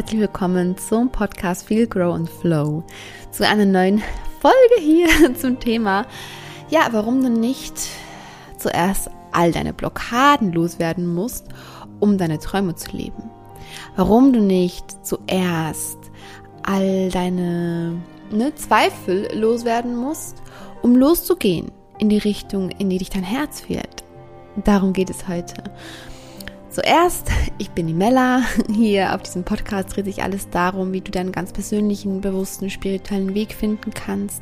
herzlich willkommen zum Podcast Feel, Grow and Flow. Zu einer neuen Folge hier zum Thema, ja, warum du nicht zuerst all deine Blockaden loswerden musst, um deine Träume zu leben. Warum du nicht zuerst all deine ne, Zweifel loswerden musst, um loszugehen in die Richtung, in die dich dein Herz führt. Darum geht es heute. Zuerst, ich bin die Mella. Hier auf diesem Podcast dreht sich alles darum, wie du deinen ganz persönlichen, bewussten, spirituellen Weg finden kannst.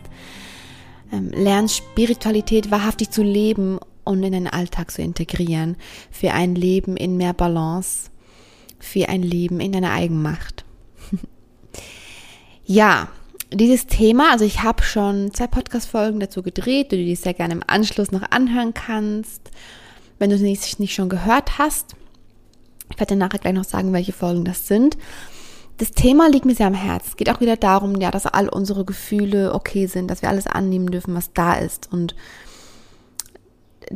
Ähm, lernst Spiritualität wahrhaftig zu leben und in deinen Alltag zu integrieren. Für ein Leben in mehr Balance. Für ein Leben in deiner Eigenmacht. ja, dieses Thema, also ich habe schon zwei Podcast-Folgen dazu gedreht, die du dir sehr gerne im Anschluss noch anhören kannst. Wenn du es nicht, nicht schon gehört hast, ich werde dir nachher gleich noch sagen, welche Folgen das sind. Das Thema liegt mir sehr am Herzen. Es geht auch wieder darum, ja, dass all unsere Gefühle okay sind, dass wir alles annehmen dürfen, was da ist. Und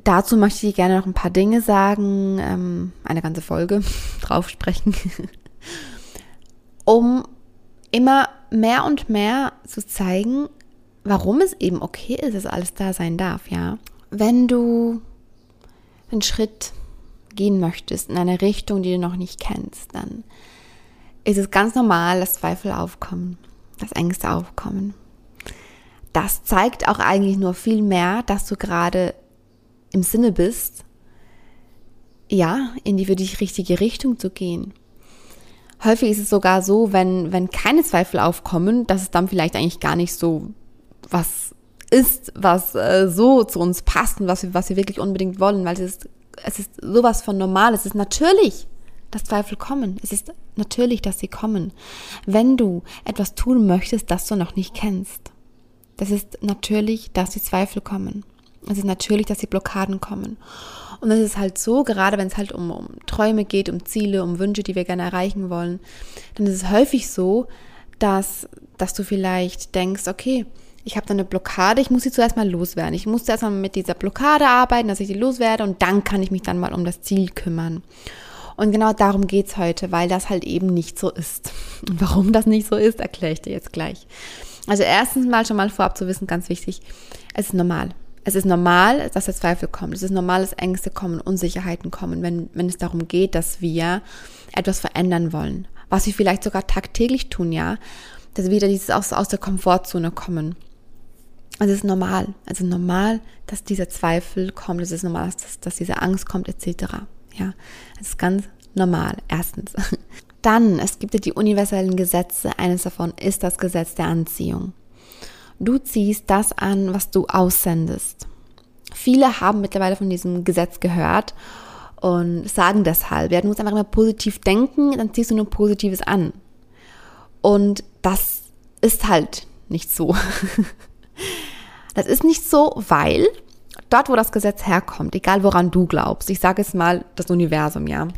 dazu möchte ich gerne noch ein paar Dinge sagen, ähm, eine ganze Folge drauf sprechen, um immer mehr und mehr zu zeigen, warum es eben okay ist, dass alles da sein darf, ja. Wenn du einen Schritt gehen möchtest in eine Richtung, die du noch nicht kennst, dann ist es ganz normal, dass Zweifel aufkommen, dass Ängste aufkommen. Das zeigt auch eigentlich nur viel mehr, dass du gerade im Sinne bist, ja, in die für dich richtige Richtung zu gehen. Häufig ist es sogar so, wenn, wenn keine Zweifel aufkommen, dass es dann vielleicht eigentlich gar nicht so was ist, was äh, so zu uns passt und was wir, was wir wirklich unbedingt wollen, weil es ist es ist sowas von normal. Es ist natürlich, dass Zweifel kommen. Es ist natürlich, dass sie kommen. Wenn du etwas tun möchtest, das du noch nicht kennst. Das ist natürlich, dass die Zweifel kommen. Es ist natürlich, dass die Blockaden kommen. Und es ist halt so, gerade wenn es halt um, um Träume geht, um Ziele, um Wünsche, die wir gerne erreichen wollen, dann ist es häufig so, dass, dass du vielleicht denkst, okay, ich habe da eine Blockade, ich muss sie zuerst mal loswerden. Ich muss zuerst mal mit dieser Blockade arbeiten, dass ich sie loswerde und dann kann ich mich dann mal um das Ziel kümmern. Und genau darum geht's heute, weil das halt eben nicht so ist. Und warum das nicht so ist, erkläre ich dir jetzt gleich. Also erstens mal schon mal vorab zu wissen, ganz wichtig, es ist normal. Es ist normal, dass der Zweifel kommt. Es ist normal, dass Ängste kommen, Unsicherheiten kommen, wenn, wenn es darum geht, dass wir etwas verändern wollen. Was wir vielleicht sogar tagtäglich tun, ja. Dass wir wieder dieses aus, aus der Komfortzone kommen. Es ist normal. Ist normal, dass dieser Zweifel kommt. Es ist normal, dass, dass diese Angst kommt, etc. Ja, es ist ganz normal. Erstens. Dann, es gibt ja die universellen Gesetze. Eines davon ist das Gesetz der Anziehung. Du ziehst das an, was du aussendest. Viele haben mittlerweile von diesem Gesetz gehört und sagen deshalb, ja, du musst einfach immer positiv denken, dann ziehst du nur Positives an. Und das ist halt nicht so. Das ist nicht so, weil dort, wo das Gesetz herkommt, egal woran du glaubst, ich sage es mal das Universum, ja,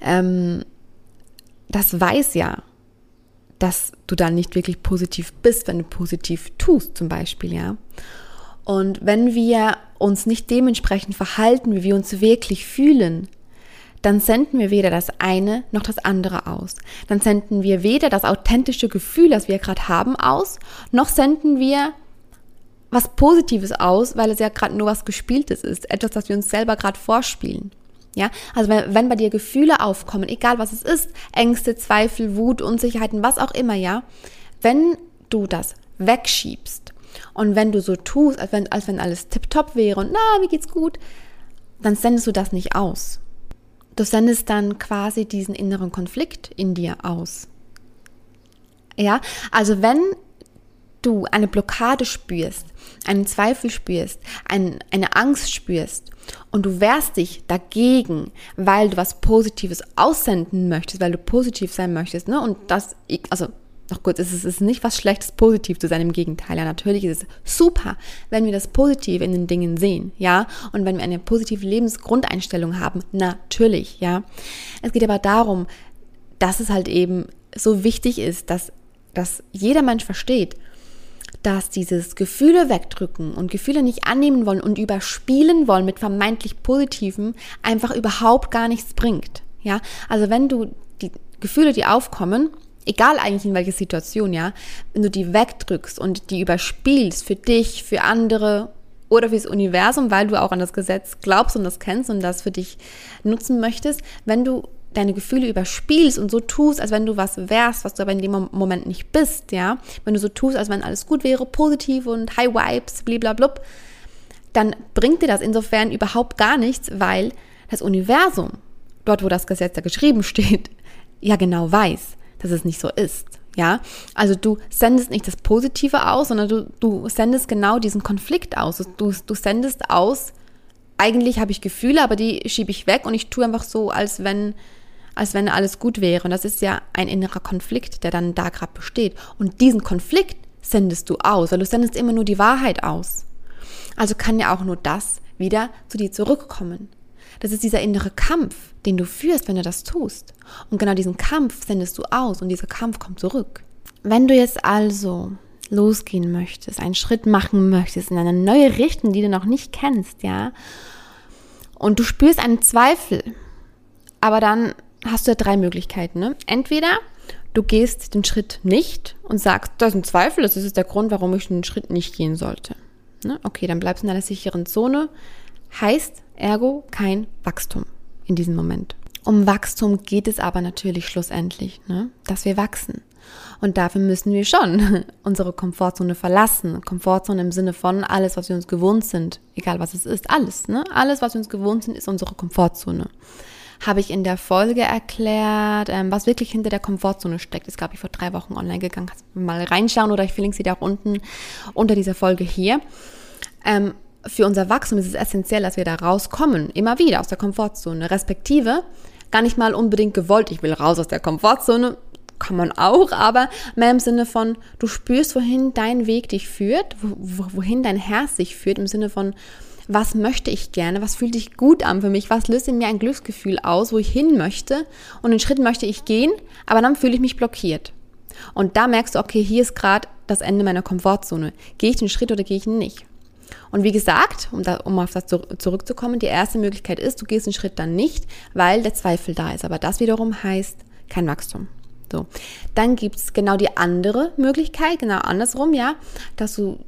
ähm, das weiß ja, dass du dann nicht wirklich positiv bist, wenn du positiv tust, zum Beispiel, ja. Und wenn wir uns nicht dementsprechend verhalten, wie wir uns wirklich fühlen, dann senden wir weder das eine noch das andere aus. Dann senden wir weder das authentische Gefühl, das wir gerade haben, aus, noch senden wir was Positives aus, weil es ja gerade nur was Gespieltes ist, etwas, das wir uns selber gerade vorspielen. Ja, also wenn, wenn bei dir Gefühle aufkommen, egal was es ist, Ängste, Zweifel, Wut, Unsicherheiten, was auch immer, ja, wenn du das wegschiebst und wenn du so tust, als wenn, als wenn alles tipptopp wäre und na, mir geht's gut, dann sendest du das nicht aus. Du sendest dann quasi diesen inneren Konflikt in dir aus. Ja, also wenn du eine Blockade spürst, einen Zweifel spürst, ein, eine Angst spürst und du wehrst dich dagegen, weil du was Positives aussenden möchtest, weil du positiv sein möchtest, ne? Und das, also noch kurz, es ist nicht was Schlechtes, positiv zu sein, im Gegenteil. Ja, natürlich ist es super, wenn wir das Positive in den Dingen sehen, ja, und wenn wir eine positive Lebensgrundeinstellung haben, natürlich, ja. Es geht aber darum, dass es halt eben so wichtig ist, dass, dass jeder Mensch versteht, dass dieses Gefühle wegdrücken und Gefühle nicht annehmen wollen und überspielen wollen mit vermeintlich Positiven einfach überhaupt gar nichts bringt. Ja, also wenn du die Gefühle, die aufkommen, egal eigentlich in welcher Situation, ja, wenn du die wegdrückst und die überspielst für dich, für andere oder fürs Universum, weil du auch an das Gesetz glaubst und das kennst und das für dich nutzen möchtest, wenn du deine Gefühle überspielst und so tust, als wenn du was wärst, was du aber in dem Moment nicht bist, ja, wenn du so tust, als wenn alles gut wäre, positiv und High Vibes, blablabla, dann bringt dir das insofern überhaupt gar nichts, weil das Universum, dort wo das Gesetz da geschrieben steht, ja genau weiß, dass es nicht so ist. Ja, also du sendest nicht das Positive aus, sondern du, du sendest genau diesen Konflikt aus. Du, du sendest aus, eigentlich habe ich Gefühle, aber die schiebe ich weg und ich tue einfach so, als wenn, als wenn alles gut wäre. Und das ist ja ein innerer Konflikt, der dann da gerade besteht. Und diesen Konflikt sendest du aus, weil du sendest immer nur die Wahrheit aus. Also kann ja auch nur das wieder zu dir zurückkommen. Das ist dieser innere Kampf, den du führst, wenn du das tust. Und genau diesen Kampf sendest du aus und dieser Kampf kommt zurück. Wenn du jetzt also losgehen möchtest, einen Schritt machen möchtest in eine neue Richtung, die du noch nicht kennst, ja, und du spürst einen Zweifel, aber dann hast du ja drei Möglichkeiten. Ne? Entweder du gehst den Schritt nicht und sagst, das ist ein Zweifel, das ist der Grund, warum ich den Schritt nicht gehen sollte. Ne? Okay, dann bleibst du in einer sicheren Zone. Heißt ergo kein Wachstum in diesem Moment. Um Wachstum geht es aber natürlich schlussendlich, ne? dass wir wachsen. Und dafür müssen wir schon unsere Komfortzone verlassen. Komfortzone im Sinne von alles, was wir uns gewohnt sind, egal was es ist, alles. Ne? Alles, was wir uns gewohnt sind, ist unsere Komfortzone. Habe ich in der Folge erklärt, ähm, was wirklich hinter der Komfortzone steckt. Ist, glaube ich, vor drei Wochen online gegangen. Kannst mal reinschauen oder ich verlinke sie da auch unten unter dieser Folge hier. Ähm, für unser Wachstum ist es essentiell, dass wir da rauskommen, immer wieder aus der Komfortzone, respektive gar nicht mal unbedingt gewollt, ich will raus aus der Komfortzone, kann man auch, aber mehr im Sinne von, du spürst, wohin dein Weg dich führt, wohin dein Herz sich führt, im Sinne von, was möchte ich gerne, was fühlt sich gut an für mich, was löst in mir ein Glücksgefühl aus, wo ich hin möchte und den Schritt möchte ich gehen, aber dann fühle ich mich blockiert. Und da merkst du, okay, hier ist gerade das Ende meiner Komfortzone. Gehe ich den Schritt oder gehe ich ihn nicht? Und wie gesagt, um, da, um auf das zurückzukommen, die erste Möglichkeit ist, du gehst einen Schritt dann nicht, weil der Zweifel da ist. Aber das wiederum heißt kein Wachstum. So. Dann gibt es genau die andere Möglichkeit, genau andersrum, ja, dass du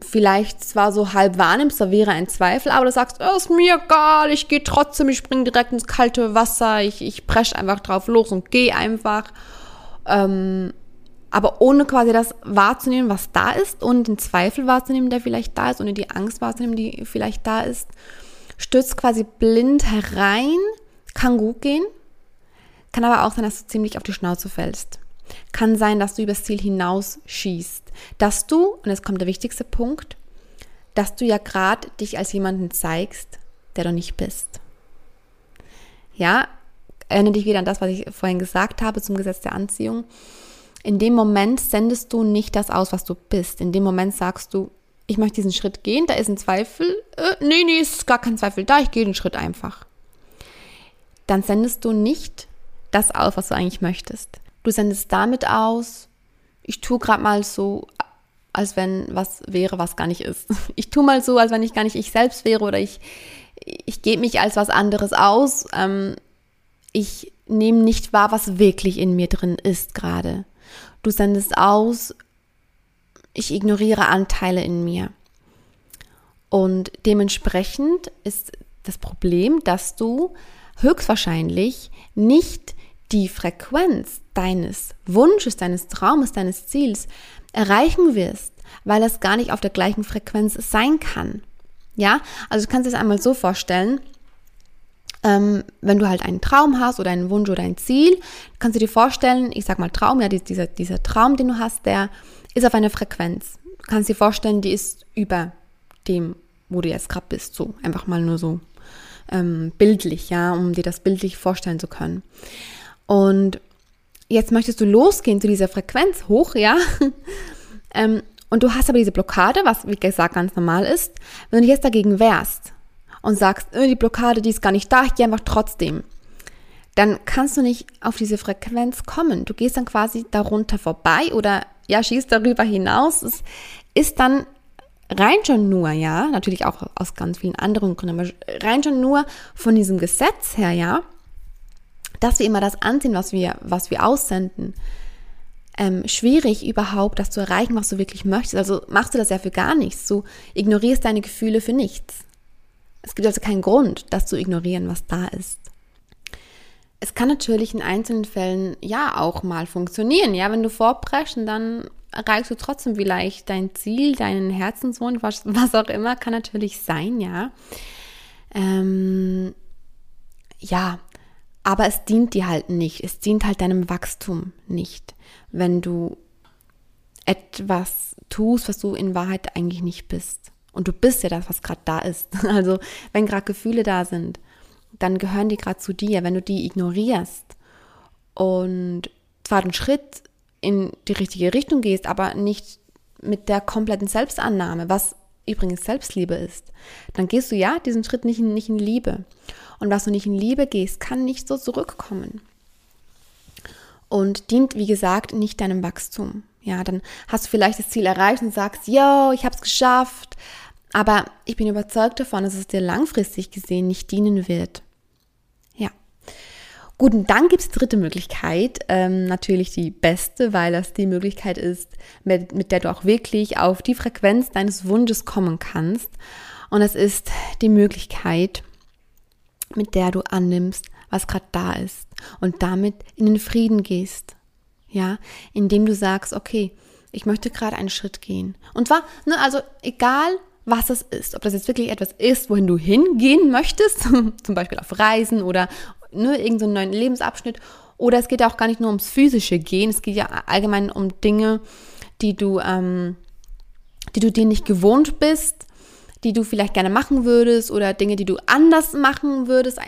vielleicht zwar so halb wahrnimmst, da wäre ein Zweifel, aber du sagst, oh, ist mir egal, ich gehe trotzdem, ich springe direkt ins kalte Wasser, ich, ich presche einfach drauf los und gehe einfach. Ähm, aber ohne quasi das wahrzunehmen, was da ist und den Zweifel wahrzunehmen, der vielleicht da ist, ohne die Angst wahrzunehmen, die vielleicht da ist, stürzt quasi blind herein, kann gut gehen, kann aber auch sein, dass du ziemlich auf die Schnauze fällst. Kann sein, dass du übers Ziel hinaus schießt. Dass du, und jetzt kommt der wichtigste Punkt, dass du ja gerade dich als jemanden zeigst, der du nicht bist. Ja, erinnere dich wieder an das, was ich vorhin gesagt habe zum Gesetz der Anziehung in dem Moment sendest du nicht das aus, was du bist. In dem Moment sagst du, ich möchte diesen Schritt gehen, da ist ein Zweifel. Äh, nee, nee, ist gar kein Zweifel da, ich gehe den Schritt einfach. Dann sendest du nicht das aus, was du eigentlich möchtest. Du sendest damit aus, ich tue gerade mal so, als wenn was wäre, was gar nicht ist. Ich tue mal so, als wenn ich gar nicht ich selbst wäre oder ich, ich gebe mich als was anderes aus. Ähm, ich nehme nicht wahr, was wirklich in mir drin ist gerade. Du sendest aus, ich ignoriere Anteile in mir. Und dementsprechend ist das Problem, dass du höchstwahrscheinlich nicht die Frequenz deines Wunsches, deines Traumes, deines Ziels erreichen wirst, weil es gar nicht auf der gleichen Frequenz sein kann. Ja, also du kannst es einmal so vorstellen, ähm, wenn du halt einen Traum hast oder einen Wunsch oder ein Ziel, kannst du dir vorstellen, ich sag mal Traum, ja, dieser, dieser Traum, den du hast, der ist auf einer Frequenz. Du kannst dir vorstellen, die ist über dem, wo du jetzt gerade bist, so einfach mal nur so ähm, bildlich, ja, um dir das bildlich vorstellen zu können. Und jetzt möchtest du losgehen zu dieser Frequenz hoch, ja, ähm, und du hast aber diese Blockade, was wie gesagt ganz normal ist. Wenn du jetzt dagegen wehrst, und sagst, äh, die Blockade, die ist gar nicht da, ich gehe einfach trotzdem, dann kannst du nicht auf diese Frequenz kommen. Du gehst dann quasi darunter vorbei oder ja, schießt darüber hinaus. Es ist dann rein schon nur, ja, natürlich auch aus ganz vielen anderen Gründen, aber rein schon nur von diesem Gesetz her, ja, dass wir immer das anziehen, was wir, was wir aussenden, ähm, schwierig überhaupt, das zu erreichen, was du wirklich möchtest. Also machst du das ja für gar nichts. Du ignorierst deine Gefühle für nichts. Es gibt also keinen Grund, das zu ignorieren, was da ist. Es kann natürlich in einzelnen Fällen ja auch mal funktionieren. Ja, wenn du vorpreschen, dann erreichst du trotzdem vielleicht dein Ziel, deinen Herzenswunsch, was, was auch immer, kann natürlich sein, ja. Ähm, ja, aber es dient dir halt nicht. Es dient halt deinem Wachstum nicht, wenn du etwas tust, was du in Wahrheit eigentlich nicht bist. Und du bist ja das, was gerade da ist. Also wenn gerade Gefühle da sind, dann gehören die gerade zu dir. Wenn du die ignorierst und zwar einen Schritt in die richtige Richtung gehst, aber nicht mit der kompletten Selbstannahme, was übrigens Selbstliebe ist, dann gehst du ja diesen Schritt nicht in, nicht in Liebe. Und was du nicht in Liebe gehst, kann nicht so zurückkommen. Und dient, wie gesagt, nicht deinem Wachstum. Ja, dann hast du vielleicht das Ziel erreicht und sagst, yo, ich habe es geschafft. Aber ich bin überzeugt davon, dass es dir langfristig gesehen nicht dienen wird. Gut, und dann gibt es die dritte Möglichkeit, ähm, natürlich die beste, weil das die Möglichkeit ist, mit, mit der du auch wirklich auf die Frequenz deines Wunsches kommen kannst. Und es ist die Möglichkeit, mit der du annimmst, was gerade da ist und damit in den Frieden gehst. Ja, indem du sagst, okay, ich möchte gerade einen Schritt gehen. Und zwar, ne, also egal, was es ist. Ob das jetzt wirklich etwas ist, wohin du hingehen möchtest, zum Beispiel auf Reisen oder ne, irgendeinen neuen Lebensabschnitt. Oder es geht ja auch gar nicht nur ums physische Gehen, es geht ja allgemein um Dinge, die du, ähm, die du dir nicht gewohnt bist, die du vielleicht gerne machen würdest oder Dinge, die du anders machen würdest,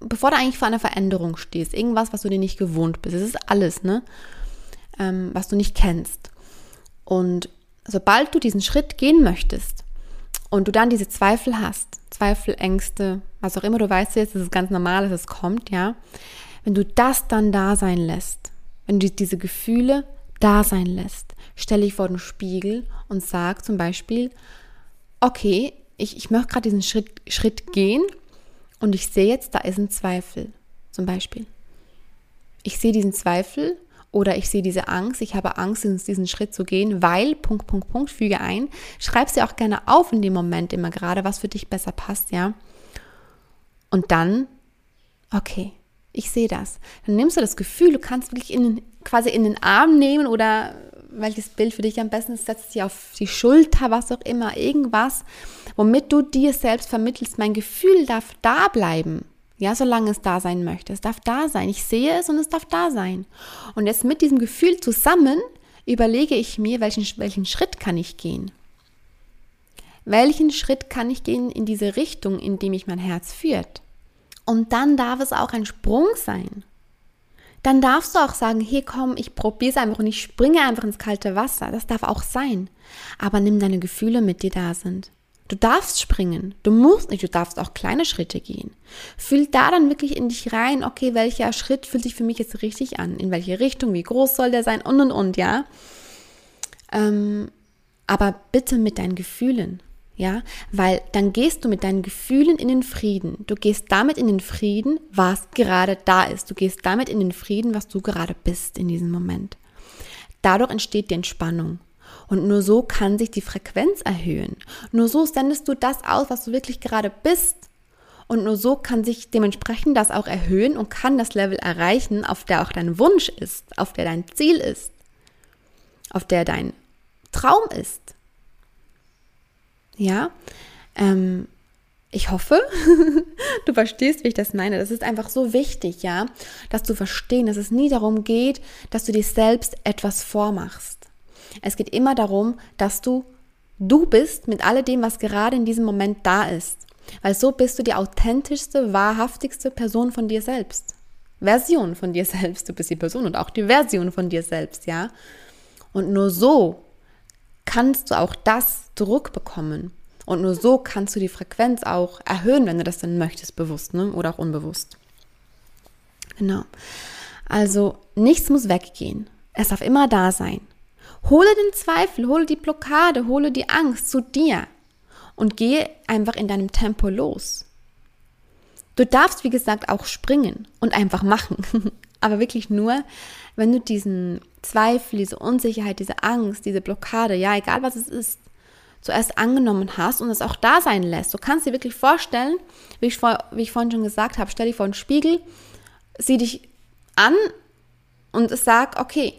bevor du eigentlich vor einer Veränderung stehst. Irgendwas, was du dir nicht gewohnt bist. Es ist alles, ne? Ähm, was du nicht kennst. Und sobald du diesen Schritt gehen möchtest und du dann diese Zweifel hast, Zweifel, Ängste, was auch immer du weißt jetzt, ist ganz normal, dass es kommt, ja. Wenn du das dann da sein lässt, wenn du diese Gefühle da sein lässt, stelle ich vor den Spiegel und sag zum Beispiel, okay, ich, ich möchte gerade diesen Schritt, Schritt gehen und ich sehe jetzt, da ist ein Zweifel, zum Beispiel. Ich sehe diesen Zweifel oder ich sehe diese Angst, ich habe Angst, diesen Schritt zu gehen, weil, Punkt, Punkt, Punkt, füge ein. Schreib sie auch gerne auf in dem Moment immer gerade, was für dich besser passt, ja. Und dann, okay, ich sehe das. Dann nimmst du das Gefühl, du kannst wirklich in, quasi in den Arm nehmen oder welches Bild für dich am besten ist, setzt sie auf die Schulter, was auch immer, irgendwas, womit du dir selbst vermittelst, mein Gefühl darf da bleiben. Ja, solange es da sein möchte. Es darf da sein. Ich sehe es und es darf da sein. Und jetzt mit diesem Gefühl zusammen überlege ich mir, welchen, welchen Schritt kann ich gehen? Welchen Schritt kann ich gehen in diese Richtung, in die mich mein Herz führt? Und dann darf es auch ein Sprung sein. Dann darfst du auch sagen, hier komm, ich probiere es einfach und ich springe einfach ins kalte Wasser. Das darf auch sein. Aber nimm deine Gefühle mit, die da sind. Du darfst springen. Du musst nicht, du darfst auch kleine Schritte gehen. Fühl da dann wirklich in dich rein, okay, welcher Schritt fühlt sich für mich jetzt richtig an? In welche Richtung? Wie groß soll der sein? Und und und, ja. Ähm, aber bitte mit deinen Gefühlen, ja, weil dann gehst du mit deinen Gefühlen in den Frieden. Du gehst damit in den Frieden, was gerade da ist. Du gehst damit in den Frieden, was du gerade bist in diesem Moment. Dadurch entsteht die Entspannung. Und nur so kann sich die Frequenz erhöhen. Nur so sendest du das aus, was du wirklich gerade bist. Und nur so kann sich dementsprechend das auch erhöhen und kann das Level erreichen, auf der auch dein Wunsch ist, auf der dein Ziel ist, auf der dein Traum ist. Ja, ähm, ich hoffe, du verstehst, wie ich das meine. Das ist einfach so wichtig, ja, dass du verstehen, dass es nie darum geht, dass du dir selbst etwas vormachst. Es geht immer darum, dass du du bist mit alledem, was gerade in diesem Moment da ist. Weil so bist du die authentischste, wahrhaftigste Person von dir selbst. Version von dir selbst. Du bist die Person und auch die Version von dir selbst, ja. Und nur so kannst du auch das zurückbekommen. Und nur so kannst du die Frequenz auch erhöhen, wenn du das dann möchtest, bewusst ne? oder auch unbewusst. Genau. Also nichts muss weggehen. Es darf immer da sein. Hole den Zweifel, hole die Blockade, hole die Angst zu dir und gehe einfach in deinem Tempo los. Du darfst, wie gesagt, auch springen und einfach machen. Aber wirklich nur, wenn du diesen Zweifel, diese Unsicherheit, diese Angst, diese Blockade, ja, egal was es ist, zuerst angenommen hast und es auch da sein lässt. Du kannst dir wirklich vorstellen, wie ich, vor, wie ich vorhin schon gesagt habe, stell dich vor einen Spiegel, sieh dich an und sag, okay,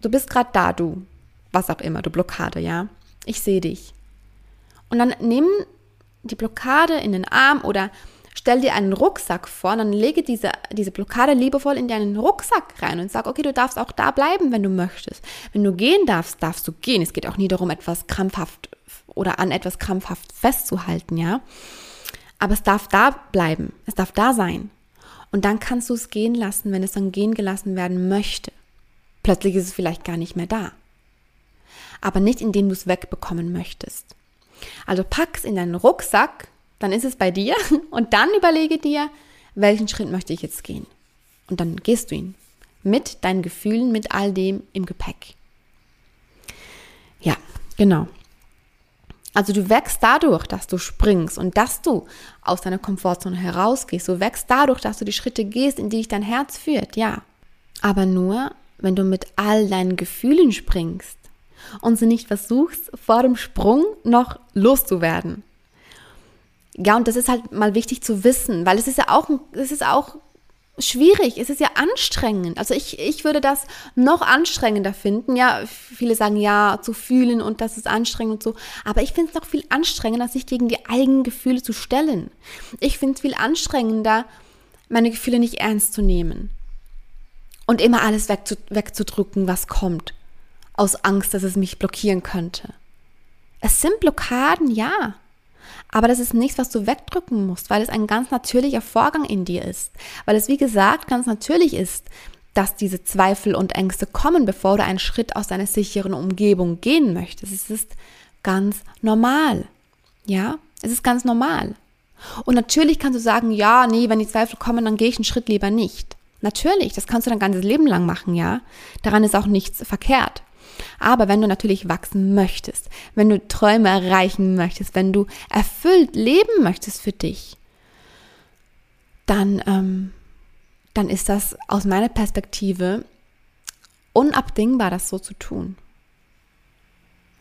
du bist gerade da, du, was auch immer, du Blockade, ja, ich sehe dich. Und dann nimm die Blockade in den Arm oder stell dir einen Rucksack vor dann lege diese, diese Blockade liebevoll in deinen Rucksack rein und sag, okay, du darfst auch da bleiben, wenn du möchtest. Wenn du gehen darfst, darfst du gehen. Es geht auch nie darum, etwas krampfhaft oder an etwas krampfhaft festzuhalten, ja. Aber es darf da bleiben. Es darf da sein. Und dann kannst du es gehen lassen, wenn es dann gehen gelassen werden möchte. Plötzlich ist es vielleicht gar nicht mehr da. Aber nicht, indem du es wegbekommen möchtest. Also pack es in deinen Rucksack, dann ist es bei dir und dann überlege dir, welchen Schritt möchte ich jetzt gehen. Und dann gehst du ihn. Mit deinen Gefühlen, mit all dem im Gepäck. Ja, genau. Also du wächst dadurch, dass du springst und dass du aus deiner Komfortzone herausgehst. Du wächst dadurch, dass du die Schritte gehst, in die dich dein Herz führt, ja. Aber nur, wenn du mit all deinen Gefühlen springst und sie nicht versuchst, vor dem Sprung noch loszuwerden. Ja, und das ist halt mal wichtig zu wissen, weil es ist ja auch, es ist auch schwierig, es ist ja anstrengend. Also ich, ich würde das noch anstrengender finden. Ja, viele sagen ja, zu fühlen und das ist anstrengend und so. Aber ich finde es noch viel anstrengender, sich gegen die eigenen Gefühle zu stellen. Ich finde es viel anstrengender, meine Gefühle nicht ernst zu nehmen. Und immer alles wegzu, wegzudrücken, was kommt. Aus Angst, dass es mich blockieren könnte. Es sind Blockaden, ja. Aber das ist nichts, was du wegdrücken musst, weil es ein ganz natürlicher Vorgang in dir ist. Weil es, wie gesagt, ganz natürlich ist, dass diese Zweifel und Ängste kommen, bevor du einen Schritt aus deiner sicheren Umgebung gehen möchtest. Es ist ganz normal. Ja, es ist ganz normal. Und natürlich kannst du sagen, ja, nee, wenn die Zweifel kommen, dann gehe ich einen Schritt lieber nicht. Natürlich, das kannst du dein ganzes Leben lang machen, ja. Daran ist auch nichts verkehrt. Aber wenn du natürlich wachsen möchtest, wenn du Träume erreichen möchtest, wenn du erfüllt leben möchtest für dich, dann, ähm, dann ist das aus meiner Perspektive unabdingbar, das so zu tun.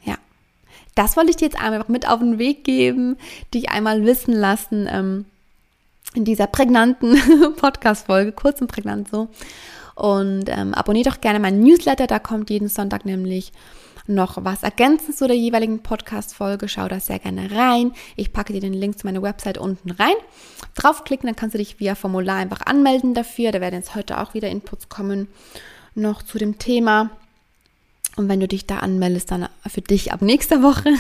Ja, das wollte ich dir jetzt einmal mit auf den Weg geben, dich einmal wissen lassen ähm, in dieser prägnanten Podcast-Folge, kurz und prägnant so. Und ähm, abonniert doch gerne meinen Newsletter, da kommt jeden Sonntag nämlich noch was ergänzend zu der jeweiligen Podcast-Folge. Schau da sehr gerne rein. Ich packe dir den Link zu meiner Website unten rein. Draufklicken, dann kannst du dich via Formular einfach anmelden dafür. Da werden jetzt heute auch wieder Inputs kommen noch zu dem Thema. Und wenn du dich da anmeldest, dann für dich ab nächster Woche.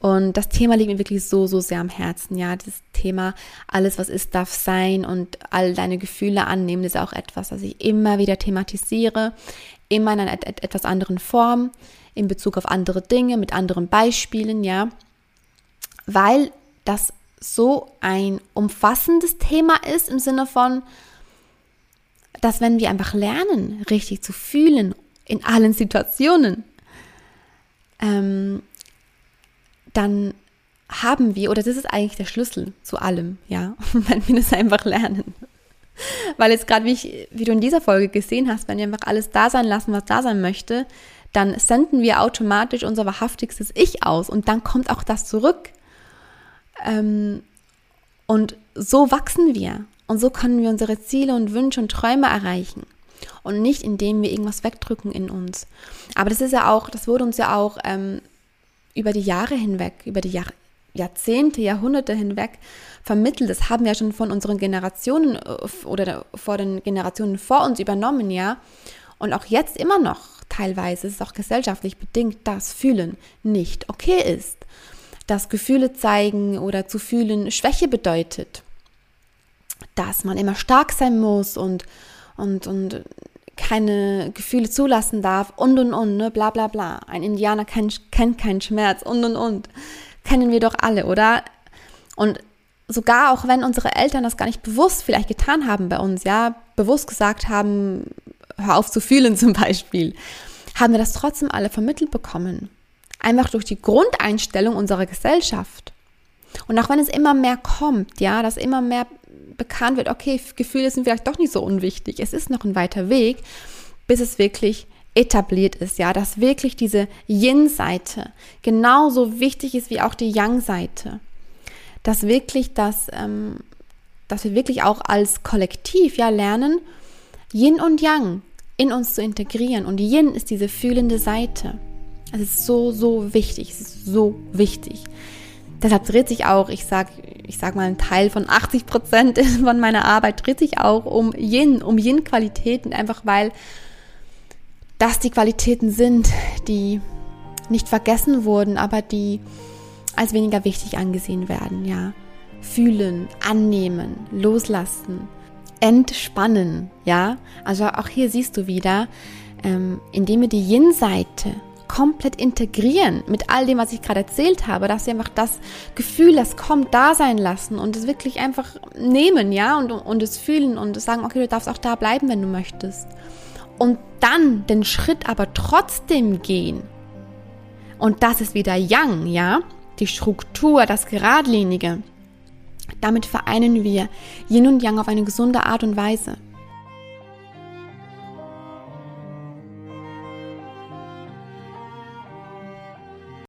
Und das Thema liegt mir wirklich so, so sehr am Herzen. Ja, das Thema, alles, was ist, darf sein und all deine Gefühle annehmen, ist auch etwas, das ich immer wieder thematisiere, immer in einer etwas anderen Form, in Bezug auf andere Dinge, mit anderen Beispielen, ja, weil das so ein umfassendes Thema ist im Sinne von, dass wenn wir einfach lernen, richtig zu fühlen in allen Situationen, ähm, dann haben wir, oder das ist eigentlich der Schlüssel zu allem, ja, wenn wir das einfach lernen. Weil jetzt gerade, wie, wie du in dieser Folge gesehen hast, wenn wir einfach alles da sein lassen, was da sein möchte, dann senden wir automatisch unser wahrhaftigstes Ich aus und dann kommt auch das zurück. Ähm, und so wachsen wir und so können wir unsere Ziele und Wünsche und Träume erreichen und nicht indem wir irgendwas wegdrücken in uns. Aber das ist ja auch, das wurde uns ja auch ähm, über die Jahre hinweg, über die Jahr, Jahrzehnte, Jahrhunderte hinweg vermittelt. Das haben wir schon von unseren Generationen äh, oder vor den Generationen vor uns übernommen, ja. Und auch jetzt immer noch teilweise, ist auch gesellschaftlich bedingt, dass Fühlen nicht okay ist. Dass Gefühle zeigen oder zu fühlen Schwäche bedeutet. Dass man immer stark sein muss und, und, und keine Gefühle zulassen darf und und und, ne, bla bla bla. Ein Indianer kennt, kennt keinen Schmerz und und und. Kennen wir doch alle, oder? Und sogar auch wenn unsere Eltern das gar nicht bewusst vielleicht getan haben bei uns, ja, bewusst gesagt haben, hör auf zu fühlen zum Beispiel, haben wir das trotzdem alle vermittelt bekommen. Einfach durch die Grundeinstellung unserer Gesellschaft. Und auch wenn es immer mehr kommt, ja, dass immer mehr bekannt wird, okay, Gefühle sind vielleicht doch nicht so unwichtig. Es ist noch ein weiter Weg, bis es wirklich etabliert ist, ja, dass wirklich diese Yin-Seite genauso wichtig ist wie auch die Yang-Seite. Dass wirklich das, ähm, dass wir wirklich auch als Kollektiv ja lernen, Yin und Yang in uns zu integrieren. Und Yin ist diese fühlende Seite. Es ist so, so wichtig. Es ist so wichtig. Deshalb dreht sich auch, ich sag, ich sag mal, ein Teil von 80 Prozent von meiner Arbeit dreht sich auch um Yin, um Yin-Qualitäten, einfach weil das die Qualitäten sind, die nicht vergessen wurden, aber die als weniger wichtig angesehen werden, ja. Fühlen, annehmen, loslassen, entspannen, ja. Also auch hier siehst du wieder, ähm, indem wir die Yin-Seite komplett integrieren mit all dem, was ich gerade erzählt habe, dass wir einfach das Gefühl, das kommt, da sein lassen und es wirklich einfach nehmen, ja, und, und es fühlen und sagen, okay, du darfst auch da bleiben, wenn du möchtest und dann den Schritt aber trotzdem gehen. Und das ist wieder Yang, ja? Die Struktur, das Geradlinige. Damit vereinen wir Yin und Yang auf eine gesunde Art und Weise.